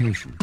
expectation.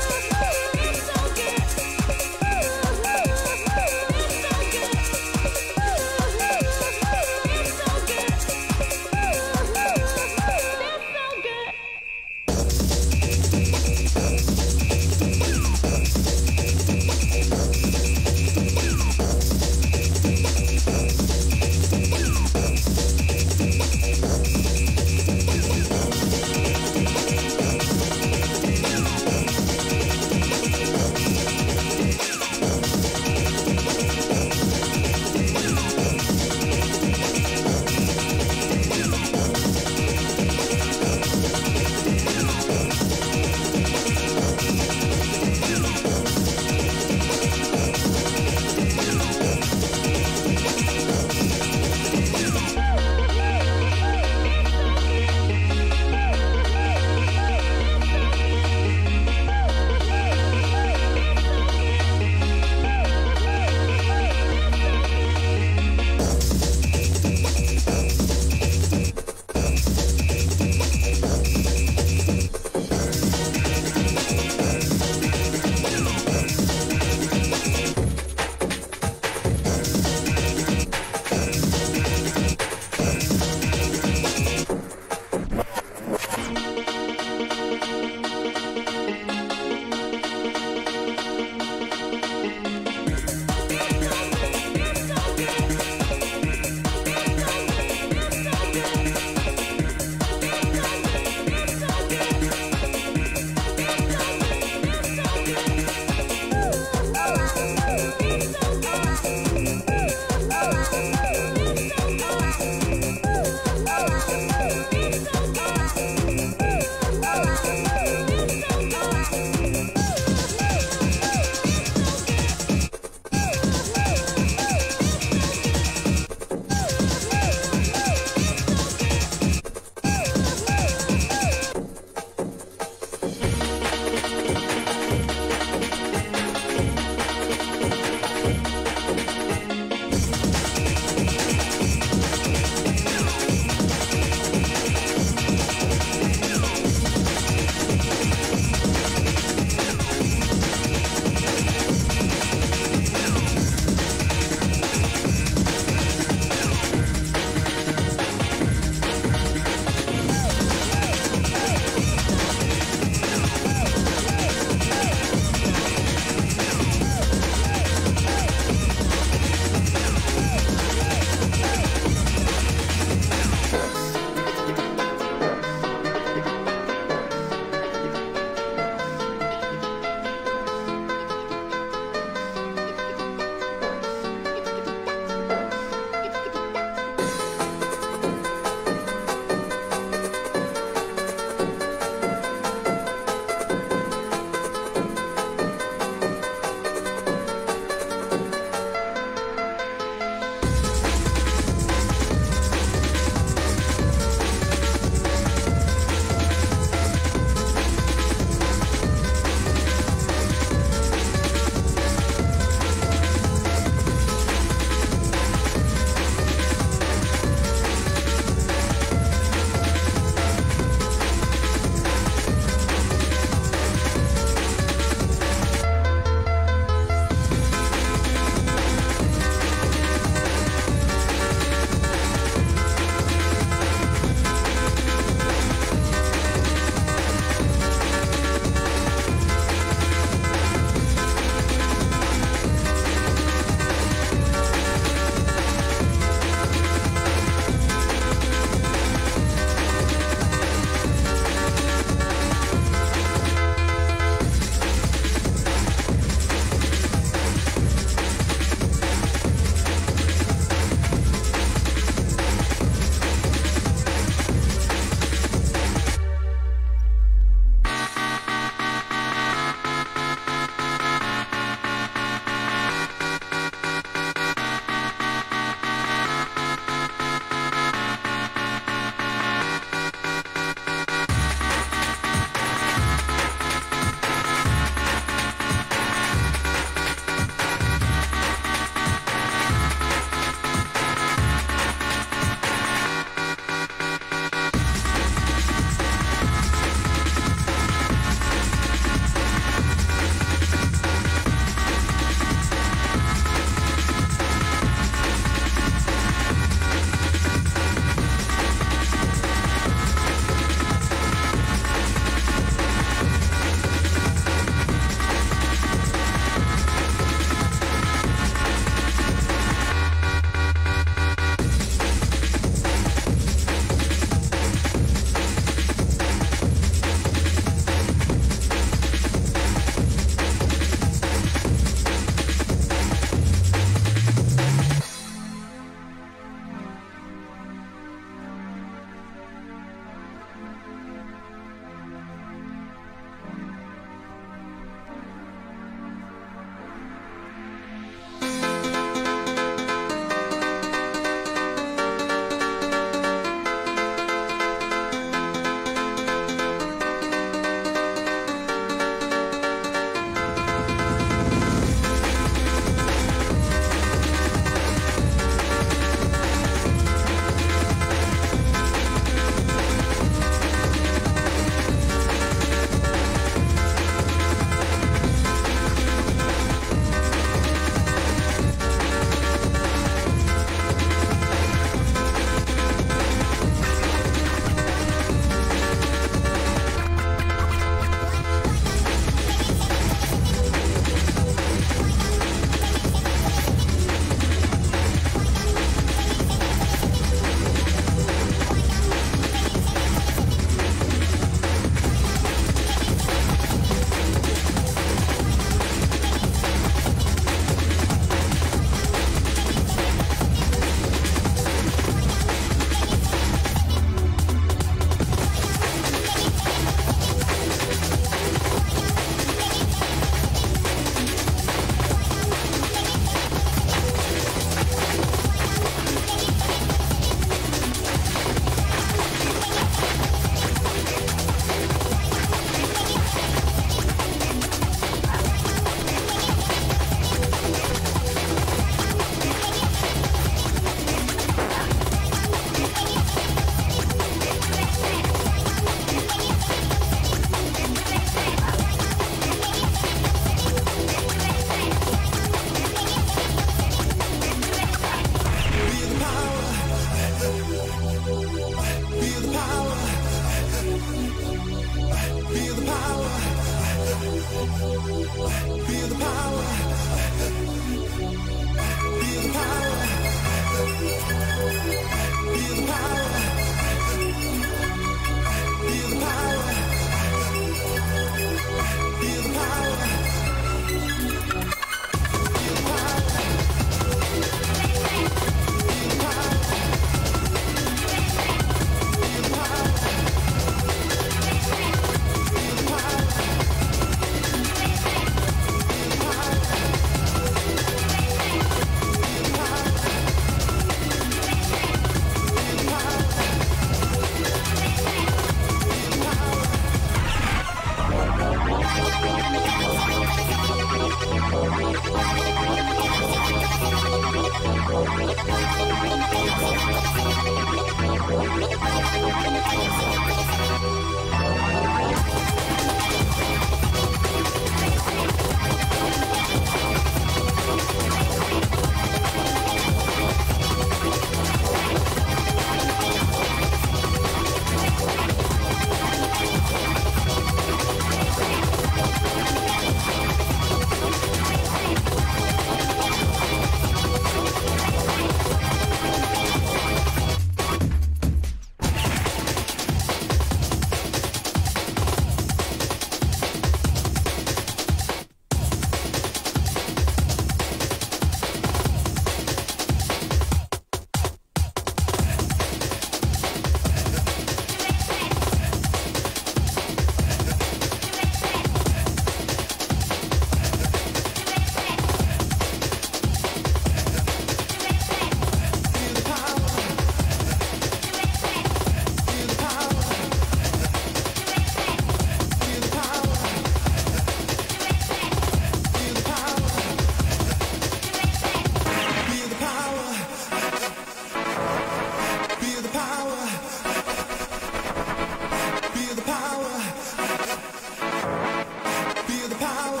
Mutation.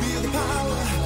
Feel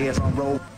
heads on roll.